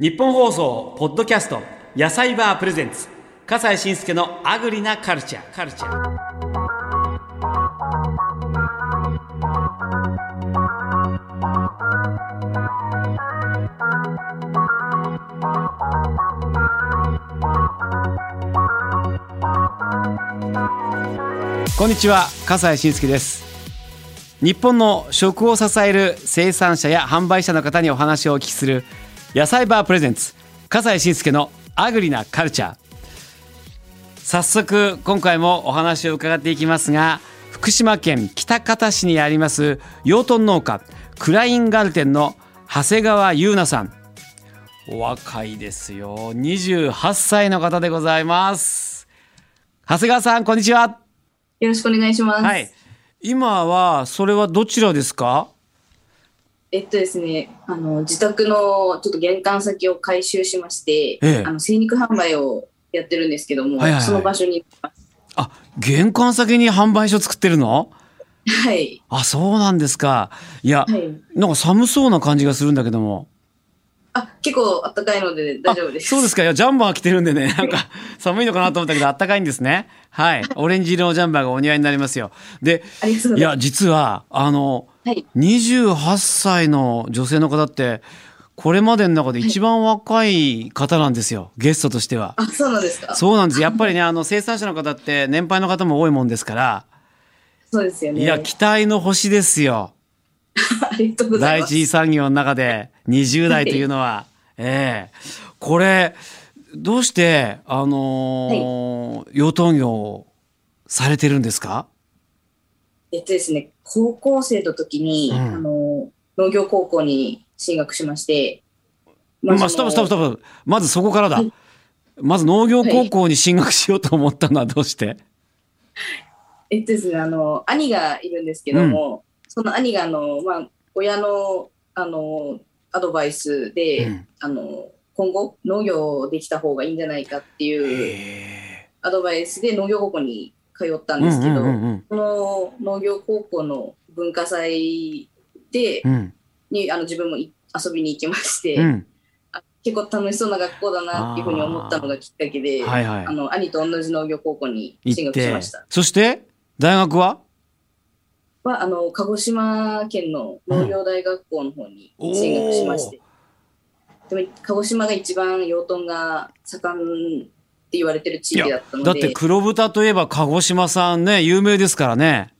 日本放送ポッドキャスト野菜バープレゼンツ。笠西慎介のアグリなカルチャーカルチャーこんにちは笠西慎介です。日本の食を支える生産者や販売者の方にお話をお聞きする野菜バープレゼンツ笠西慎介のアグリなカルチャー。早速今回もお話を伺っていきますが福島県喜多方市にあります養豚農家クラインガルテンの長谷川優奈さん。お若いですよ。28歳の方でございます。長谷川さんこんにちは。よろしくお願いします。はい。今はそれはどちらですか？えっとですね、あの自宅のちょっと玄関先を改修しまして、ええ。あの精肉販売をやってるんですけども、はいはいはい。その場所にあ玄関先に販売所作ってるの？はい。あそうなんですか。いや、はい。なんか寒そうな感じがするんだけども。あ結構暖かいので大丈夫です。そうですかいやジャンバー着てるんでね なんか寒いのかなと思ったけどあったかいんですねはいオレンジ色のジャンバーがお似合いになりますよでいや実はあのす。はい。28歳の女性の方ってこれまでの中で一番若い方なんですよゲストとしては。あそうなんですか。そうなんですやっぱりねあの生産者の方って年配の方も多いもんですからそうですよね。いや期待の星ですよ ありがとうござい第ます。一次産業の中で20代というのは、ええ。これどうしてあのー養豚業をされてるんですか？えっとですね、高校生の時に、うん。あの農業高校に進学しまして、まあ、そのストップストップストップ。まずそこからだ、はい。まず農業高校に進学しようと思ったのはどうして、えっとですね、あの、兄がいるんですけども、その兄が、あの、まあ、親の、あの、アドバイスで、うん。あの、今後、農業できた方がいいんじゃないかっていうへアドバイスで農業高校に通ったえんですけど、うんうんうんその農業高校の文化祭で、うん。に、あの、自分もい遊びに行きまして、うん。あ結構楽しそうな学校だなっていうふうに思ったのがきっかけで、はいはい。あの、兄と同じ農業高校に進学しました。そして大学は？はあの鹿児島県の農業大学校の方に進学しまして、でも鹿児島が一番養豚が盛んって言われてる地域だったので。だって黒豚といえば鹿児島さんね有名ですからね。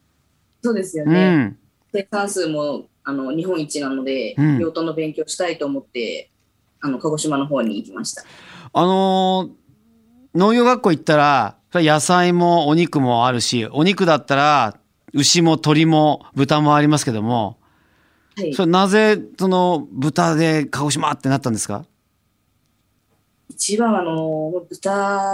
そうですようね、ん。生産数もあの日本一なので、うん。養豚の勉強したいと思ってあの鹿児島の方に行きました。あのー農業学校行ったら野菜もお肉もあるしお肉だったら牛も鶏も豚もありますけどもはい。それなぜその豚で鹿児島ってなったんですか？一番あの豚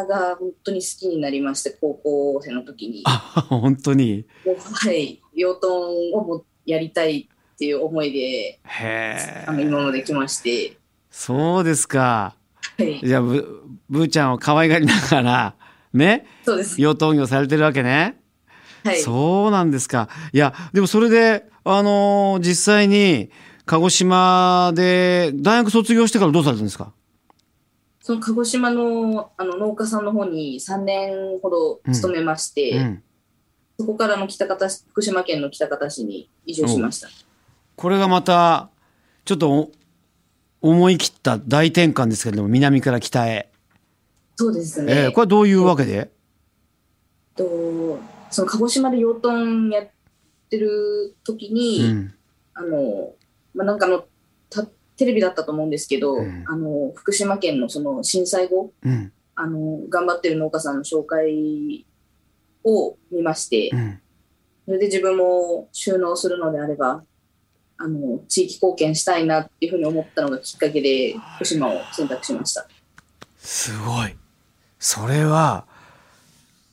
が本当に好きになりまして高校生の時に。あ本当に？はい。養豚をもやりたいっていう思いでへあのえ今まで来まして。そうですか。はい。じゃあぶぶーちゃんを可愛がりながらねそうです。養豚業されてるわけねはいそうなんですか。いや、でもそれで、あのー実際に、鹿児島で、大学卒業してからどうされたんですか？その鹿児島のあの農家さんの方に3年ほど勤めまして、うん。そこからの北方市福島県の北方市に移住しました。これがまた、ちょっとお思い切った大転換ですけれども、南から北へ。そうですね。えーこれはどういうわけで？とその鹿児島で養豚やってる時に、うん。あの、まあ、なんかあのたテレビだったと思うんですけど、うんあの福島県のその震災後うん。あの頑張ってる農家さんの紹介を見まして、うん。それで自分も収納するのであれば、あの、地域貢献したいなっていうふうに思ったのがきっかけで、福島を選択しました。すごい。それは、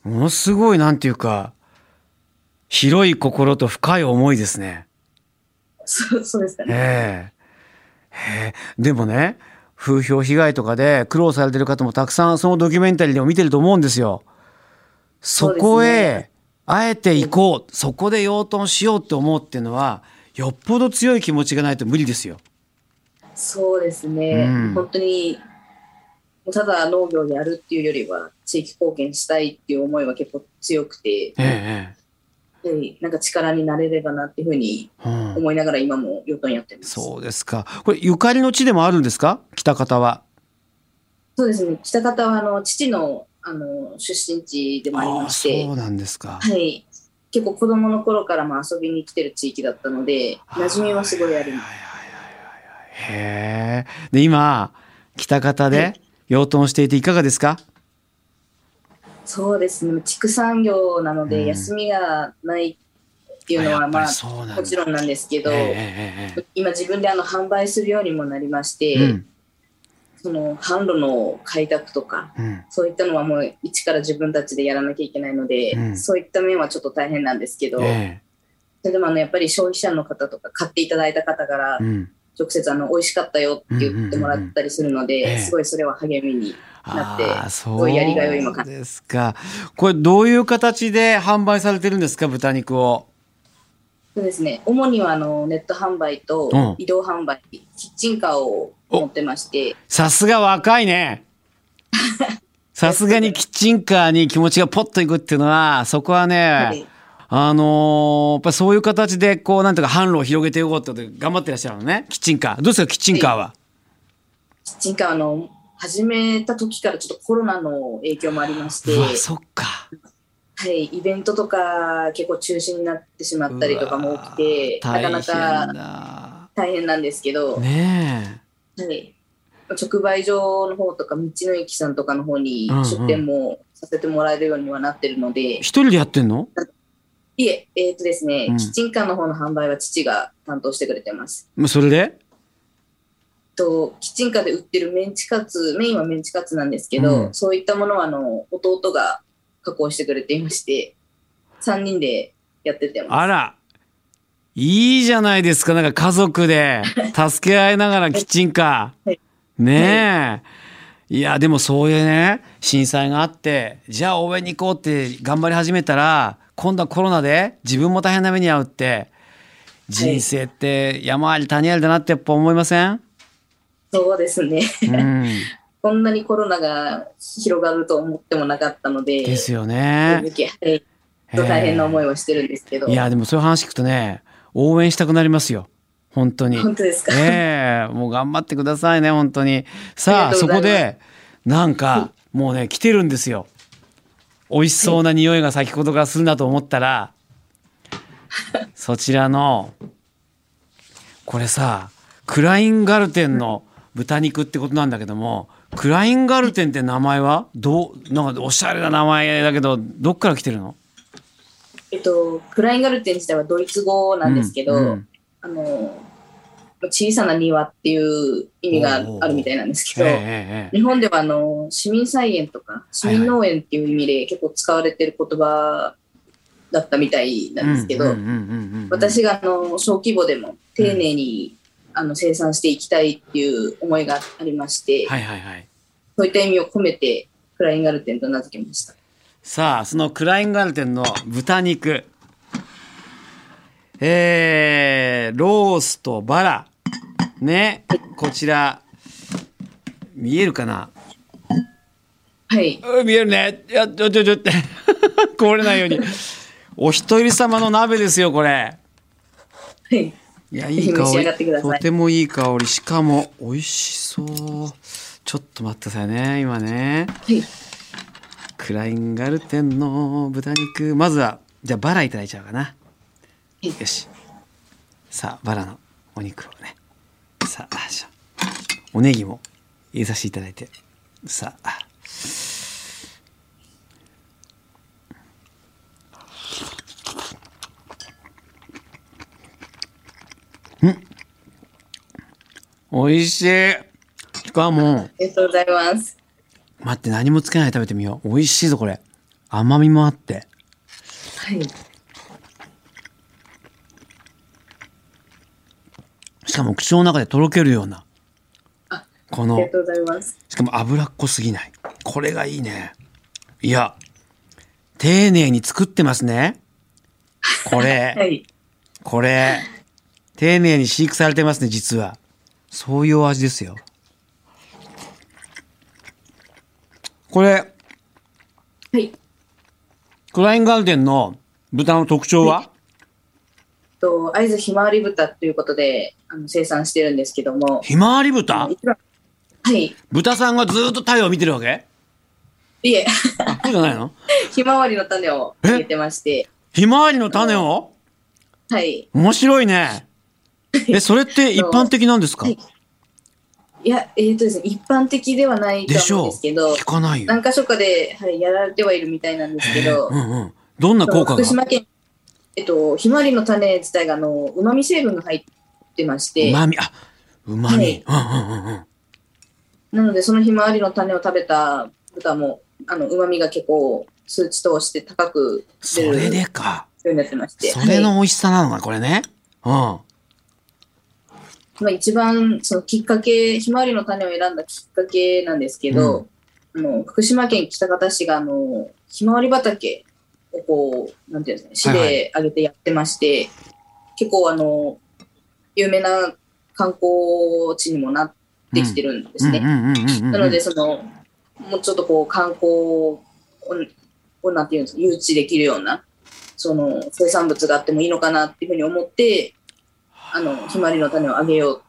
ものすごい、なんていうか、広い心と深い思いですね。そう そうですかね。ええでもね風評被害とかで苦労されてる方もたくさんそのドキュメンタリーでも見てると思うんですよ。そこへあえて行こうそこで養豚しようって思うっていうのはよっぽど強い気持ちがないと無理ですよ。そうですね、うん本当にただ農業をやるっていうよりは地域貢献したいっていう思いは結構強くて、ええでなんか力になれればなっていうふうに思いながら今も養豚やってます。そうですか。これゆかりの地でもあるんですか？北方は。そうですね。北方はあの父のあの出身地でもありまして、そうなんですか。はい。結構子供の頃からも遊びに来てる地域だったので、馴染みはすごいあります。へえ。で今北方はで養豚していていかがですか？そうですね。畜産業なので、うん。休みがないっていうのは、まあ、もちろんなんですけど、今自分であの販売するようにもなりまして、その販路の開拓とか、うん。そういったのはもう一から自分たちでやらなきゃいけないので、うん。そういった面はちょっと大変なんですけど、えそれでもあのやっぱり消費者の方とか買っていただいた方から。直接あの美味しかったよって言ってもらったりするので、うんうんうんうん。ええ。すごいそれは励みになってああそうごいやりがいを今感じですか。これどういう形で販売されてるんですか豚肉を？そうですね。主にはあのネット販売とうん。移動販売、キッチンカーを持ってまして。さすが若いね。さすがにキッチンカーに気持ちがポッといくっていうのは、そこはね、はいあのーやっぱりそういう形で、こう、なんていうか、販路を広げていこうってことで頑張ってらっしゃるのね。キッチンカー。どうですか、キッチンカーは？キッチンカーの始めた時からちょっとコロナの影響もありまして、そっか。はい、イベントとか結構中止になってしまったりとかも起きてなかなか大変なんですけど、ねはい、直売所の方とか道の駅さんとかの方にうんうん出店もさせてもらえるようにはなってるので、え。一人でやってんの？いえ、えーとですね、うんキッチンカーの方の販売は父が担当してくれてます。まあそれで？とキッチンカーで売ってるメンチカツ、メインはメンチカツなんですけど、うんそういったものはあの弟が加工してくれていまして、3人でやっててます。あら。いいじゃないですか。なんか家族で 助け合いながらキッチンカーはい。ねえ。いや、でもそういうね、震災があって、じゃあ応援に行こうって頑張り始めたら、今度はコロナで自分も大変な目に遭うって、人生って山あり谷ありだなってやっぱ思いません？そうですね。うん。こんなにコロナが広がると思ってもなかったので、ですよね。大変な思いをしてるんですけど、いや、でもそういう話聞くとね、応援したくなりますよ。本当に。本当ですか？ええもう頑張ってくださいね、本当に。さあ、そうこで、なんか、もうね、来てるんですよ。美味しそうな匂いが先ほどからするなと思ったら、そちらの、これさ、クラインガルテンの豚肉ってことなんだけども、クラインガルテンって名前はどう、なんかおしゃれな名前だけど、どっから来てるの？えっと、クラインガルテン自体はドイツ語なんですけど、うんうん。あの、小さな庭っていう意味があるみたいなんですけど、日本ではあの市民菜園とか市民農園っていう意味で結構使われてる言葉だったみたいなんですけど、私があの小規模でも丁寧に、あの生産していきたいっていう思いがありまして。そういった意味を込めてクラインガルテンと名付けました。さあ、そのクラインガルテンの豚肉。えー、ロースとバラ。ね、こちら、見えるかな？はい。うん見えるね。いや、ちょちょちょって。こぼれないように。お一人様の鍋ですよ、これ。はい。いや、いい香り。とてもいい香り。しかも、美味しそう。ちょっと待ってくださいね、今ね。はい。クラインガルテンの豚肉まずはじゃあバラいただいちゃうかないよしさあバラのお肉をねさあおネギも入れさせていただいて。さあ。うん。美味しい。しかも。ありがとうございます。待って何もつけないで食べてみよう。美味しいぞこれ。甘みもあって。はい。しかも口の中でとろけるようなあこのありがとうございます。しかも脂っこすぎないこれがいいねいや丁寧に作ってますねこれ、はい。これ丁寧に飼育されてますね実はそういうお味ですよ。これ、はい。クラインガルデンの豚の特徴は、と、会津ひまわり豚ということで、あの生産してるんですけども。ひまわり豚？はい。豚さんがずーっと太陽を見てるわけ？いえ、あ、そうじゃないの？ひまわりの種を入れてまして。ひまわりの種を？はい。面白いね。え、それって一般的なんですか？はいいや、えっ、とですね、一般的ではないとでしょう思うんですけど、聞かないよ。何箇所かで、はい、やられてはいるみたいなんですけど、うんうん。どんな効果が？福島県、えっと、ひまわりの種自体が、あの、うまみ成分が入ってまして、うまみ、あ、うまみ。はいうんうんうんうん。なので、そのひまわりの種を食べた豚も、あの、うまみが結構、数値として高くそれ出るよでか。うになってまして、それはいの美味しさなのか、これね。うん。まあ、一番、そのきっかけ、ひまわりの種を選んだきっかけなんですけど、あの、福島県喜多方市が、あの、ひまわり畑をこう、なんていうんですかね、市はいはいで挙げてやってまして、結構、あの、有名な観光地にもなってきてるんですね。なので、その、もうちょっとこう、観光を、をなんていうんですか、誘致できるような、その、生産物があってもいいのかなっていうふうに思って、あの、ひまわりの種をあげよう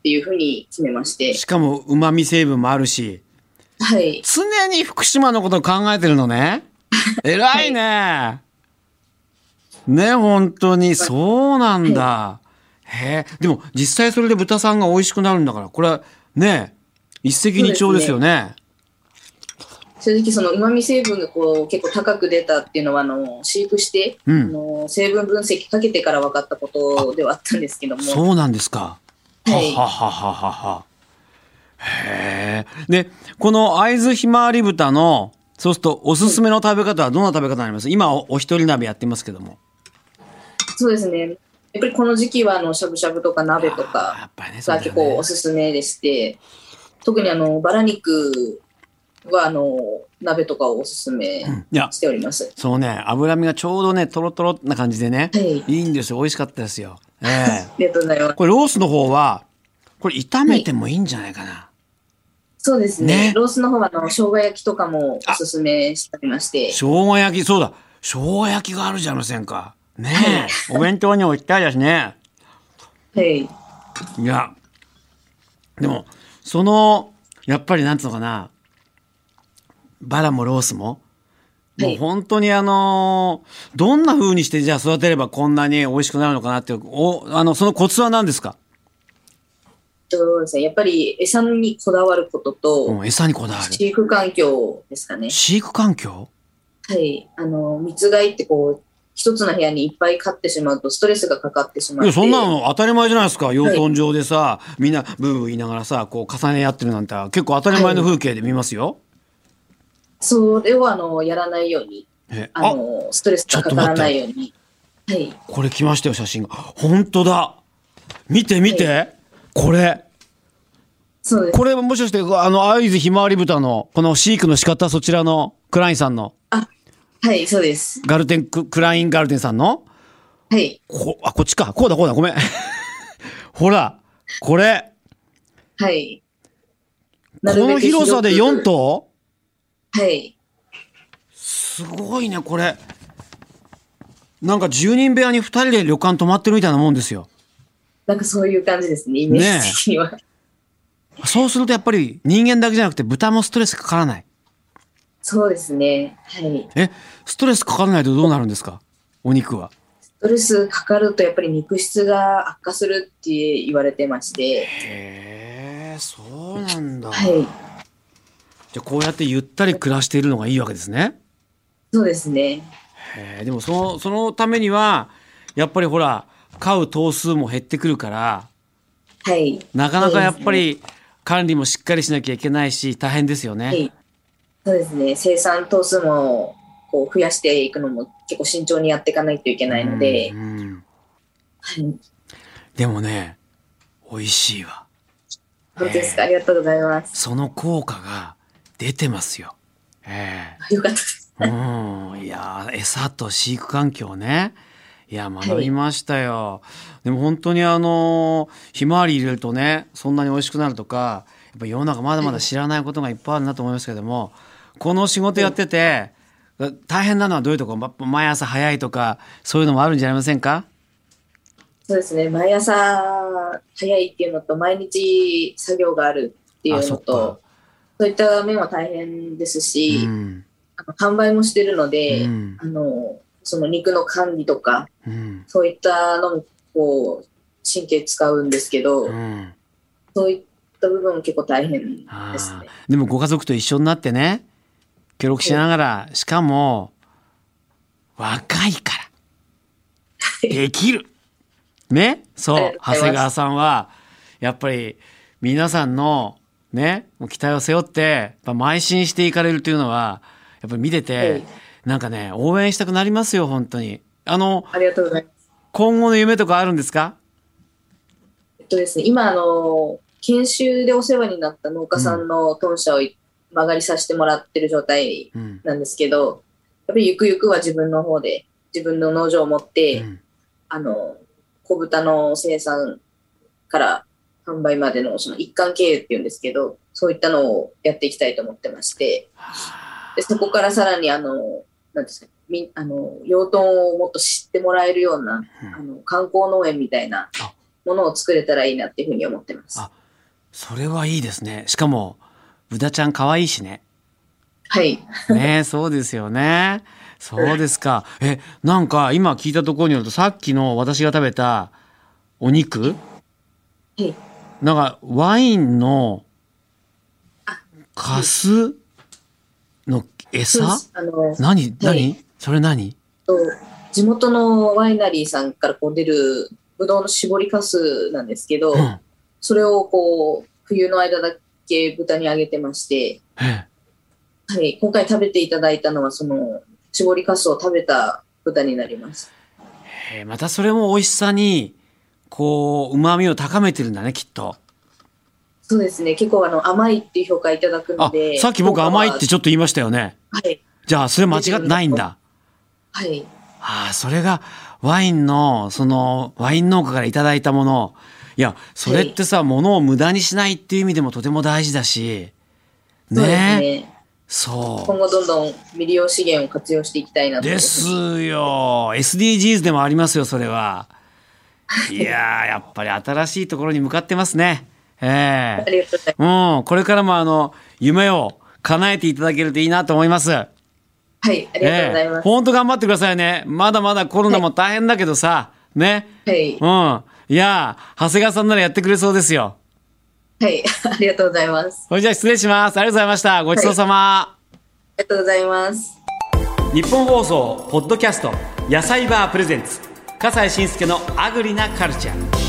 っていうふうに決めまして、しかも、旨味成分もあるし、はい。常に福島のことを考えてるのね。偉いね。ね、本当に、そうなんだ。へえ。でも、実際それで豚さんが美味しくなるんだから、これは、ね、一石二鳥ですよね。正直その旨味成分がこう結構高く出たっていうのはあの飼育して、うんあの成分分析かけてから分かったことではあったんですけども、そうなんですか。はいははははは。へえ。で、この会津ひまわり豚の、そうするとおすすめの食べ方はどんな食べ方になります？今おお一人鍋やってますけども。そうですね。やっぱりこの時期はあのしゃぶしゃぶとか鍋とかが結構おすすめでして、特にあのバラ肉はあの鍋とかをおすすめしております。そうね、脂身がちょうどね、とろとろな感じでね、はい。いいんですよ。美味しかったですよ。ええ ありがとうございます。これロースの方は、これ炒めてもいいんじゃないかな。そうですね。ねロースの方はあの生姜焼きとかもおすすめしておりまして、生姜焼き、そうだ。生姜焼きがあるじゃありませんか。ねえ。お弁当に置きたいですね。はい。いや、でも、その、やっぱりなんつうのかな、バラもロースも、もうはい本当にあのーどんな風にしてじゃあ育てればこんなに美味しくなるのかなっていう、お、あの、そのコツは何ですか？そうですね。やっぱり餌にこだわることと、うん、餌にこだわる。飼育環境ですかね。飼育環境？はい。あの、密飼いってこう、一つの部屋にいっぱい飼ってしまうとストレスがかかってしまって。いや、そんなの当たり前じゃないですか。養豚場でさ、みんなブーブー言いながらさ、こう重ねやってるなんて結構当たり前の風景で見ますよ。それをあの、やらないように、えああ、の、ストレスがかからないように。はい。これ来ましたよ、写真が。本当だ。見て見て。これ。そうです。これもしかして、あの、会津ひまわり豚の、この飼育の仕方、そちらのクラインさんの、はい、そうです。ガルテンク、クラインガルテンさんの、はい。こ、あ、こっちか。こうだ、こうだ、ごめん。ほら、これ、はい。この広さで4頭？はい。すごいね、これ。なんか10人部屋に2人で旅館泊まってるみたいなもんですよ。なんかそういう感じですね、イメージ的には。そうするとやっぱり人間だけじゃなくて豚もストレスかからない。そうですね。はい。え、ストレスかからないとどうなるんですか？お肉は。ストレスかかるとやっぱり肉質が悪化するって言われてまして。へえ、そうなんだ。はい。じゃあこうやってゆったり暮らしているのがいいわけですね。そうですね。へえ、でもその、そのためには、やっぱりほら、飼う頭数も減ってくるから、はい。なかなかやっぱり管理もしっかりしなきゃいけないし、大変ですよね。はい。そうですね。生産頭数もこう増やしていくのも結構慎重にやっていかないといけないのでう、んはい。でもね、美味しいわ。本当ですか？ありがとうございます。その効果が出てますよ。えよかったです。えうん。いやー餌と飼育環境ね。いや学びましたよ、でも本当にあのひまわり入れるとねそんなに美味しくなるとかやっぱ世の中まだまだ知らないことがいっぱいあるなと思いますけどもこの仕事やってて大変なのはどういうとこ？ろ毎朝早いとかそういうのもあるんじゃありませんか？そうですね。毎朝早いっていうのと毎日作業があるっていうのとそういった面は大変ですし、うん、あの販売もしてるので、うん、あのその肉の管理とか、うん、そういったのもこう神経使うんですけど、そういった部分も結構大変ですね。でもご家族と一緒になってね協力しながら、しかも若いからできる。ね？そう。長谷川さんはやっぱり皆さんのね？期待を背負ってやっぱ邁進していかれるというのはやっぱり見てて、なんかね応援したくなりますよ本当に。あのありがとうございます。今後の夢とかあるんですか？えっとですね今あの研修でお世話になった農家さんの豚舎を曲がりさせてもらってる状態なんですけど、うん、やっぱりゆくゆくは自分の方で自分の農場を持って、うん、あの小豚の生産から販売までのその一貫経営っていうんですけどそういったのをやっていきたいと思ってまして。でそこからさらにあのなんですかみあの養豚をもっと知ってもらえるような、うん、あの観光農園みたいなものを作れたらいいなっていうふうに思ってます。それはいいですね。しかも豚ちゃん可愛いしね。はい。ねそうですよね。そうですか。え、なんか今聞いたところによると、さっきの私が食べたお肉、はい、なんかワインのカスの餌何何、はい、それ何？地元のワイナリーさんからこう出るブドウの搾りかすなんですけど、うん、それをこう冬の間だ系豚にあげてまして、はい、今回食べていただいたのはその搾りかすを食べた豚になります。またそれも美味しさにこう旨味を高めてるんだねきっと。そうですね。結構あの甘いっていう評価いただくのでさっき僕甘いってちょっと言いましたよね。はい。じゃあそれ間違ってないんだ。はい。ああそれがワインのそのワイン農家からいただいたもの。いやそれってさ、はい、物を無駄にしないっていう意味でもとても大事だし。ね。そう今後どんどん未利用資源を活用していきたいなですよ。SDGs でもありますよそれは。い。ややっぱり新しいところに向かってますね。ええ。ー、うん、これからもあの夢を叶えていただけるといいなと思います。はい、ありがとうございます。本、当、頑張ってくださいね。まだまだコロナも大変だけどさ、はい、ね。はい。うん。いや長谷川さんならやってくれそうですよ。はい、ありがとうございます。それじゃあ失礼します。ありがとうございました。ごちそうさま、はい、ありがとうございます。日本放送ポッドキャスト野菜バープレゼンツ笠西慎介のアグリなカルチャー。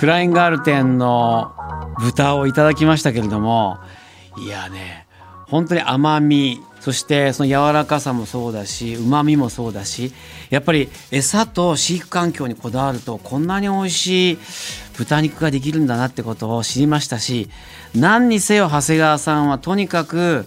クラインガール店の豚をいただきましたけれどもいやね本当に甘みそしてその柔らかさもそうだしうまみもそうだしやっぱり餌と飼育環境にこだわるとこんなに美味しい豚肉ができるんだなってことを知りましたし何にせよ長谷川さんはとにかく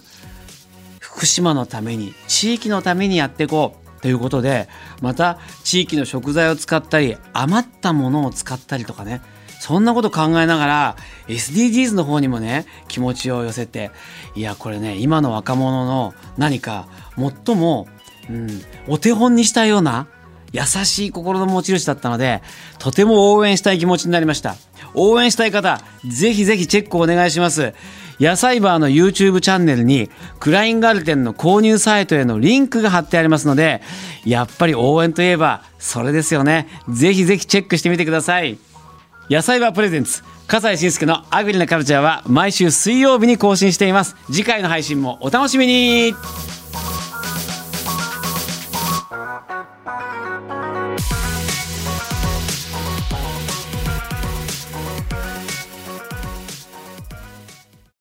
福島のために地域のためにやっていこうということでまた地域の食材を使ったり余ったものを使ったりとかねそんなこと考えながら SDGs の方にもね気持ちを寄せていやこれね今の若者の何か最も、うん、お手本にしたような優しい心の持ち主だったのでとても応援したい気持ちになりました。応援したい方ぜひぜひチェックお願いします。野菜バーの YouTube チャンネルにクラインガルテンの購入サイトへのリンクが貼ってありますのでやっぱり応援といえばそれですよね。ぜひぜひチェックしてみてください。野菜はプレゼンツ。笠西慎介のアグリなカルチャーは毎週水曜日に更新しています。次回の配信もお楽しみに。